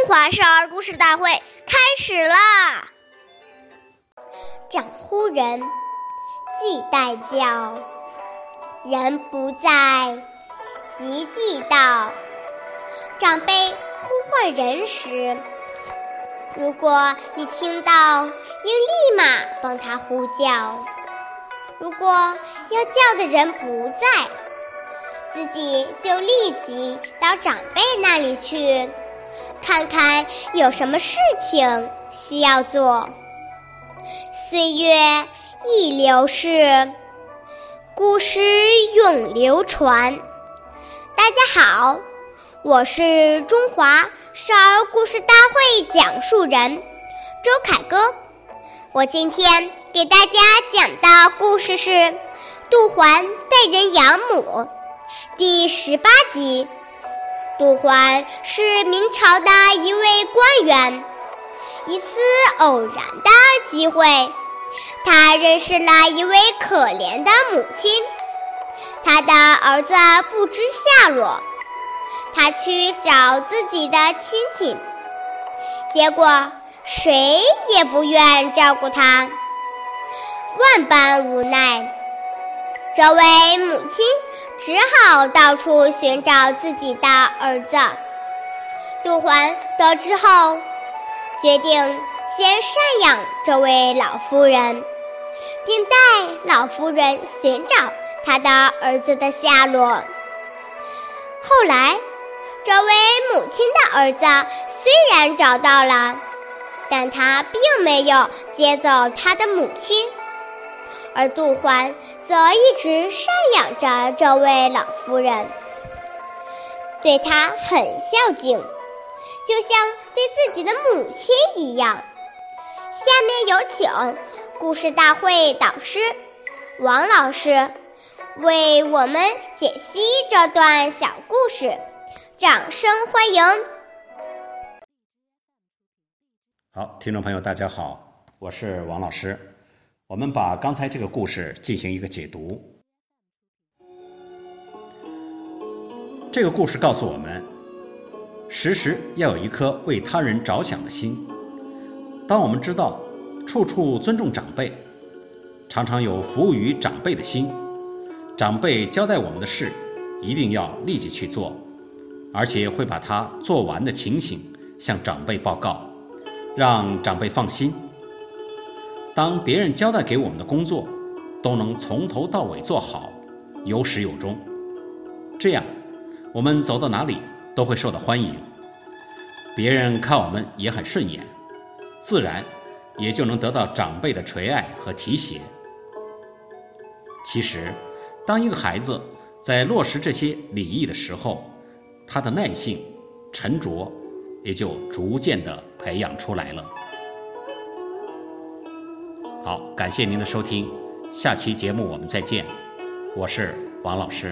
中华少儿故事大会开始啦！长呼人，即代教。人不在，即地到。长辈呼唤人时，如果你听到，应立马帮他呼叫。如果要叫的人不在，自己就立即到长辈那里去。看看有什么事情需要做。岁月易流逝，故事永流传。大家好，我是中华少儿故事大会讲述人周凯歌。我今天给大家讲的故事是《杜环代人养母》第十八集。杜环是明朝的一位官员。一次偶然的机会，他认识了一位可怜的母亲。他的儿子不知下落，他去找自己的亲戚，结果谁也不愿照顾他。万般无奈，这位母亲。只好到处寻找自己的儿子。杜环得知后，决定先赡养这位老夫人，并带老夫人寻找他的儿子的下落。后来，这位母亲的儿子虽然找到了，但他并没有接走他的母亲。而杜环则一直赡养着这位老妇人，对她很孝敬，就像对自己的母亲一样。下面有请故事大会导师王老师为我们解析这段小故事，掌声欢迎！好，听众朋友，大家好，我是王老师。我们把刚才这个故事进行一个解读。这个故事告诉我们，时时要有一颗为他人着想的心。当我们知道处处尊重长辈，常常有服务于长辈的心，长辈交代我们的事，一定要立即去做，而且会把它做完的情形向长辈报告，让长辈放心。当别人交代给我们的工作，都能从头到尾做好，有始有终，这样我们走到哪里都会受到欢迎，别人看我们也很顺眼，自然也就能得到长辈的垂爱和提携。其实，当一个孩子在落实这些礼仪的时候，他的耐性、沉着也就逐渐的培养出来了。好，感谢您的收听，下期节目我们再见，我是王老师。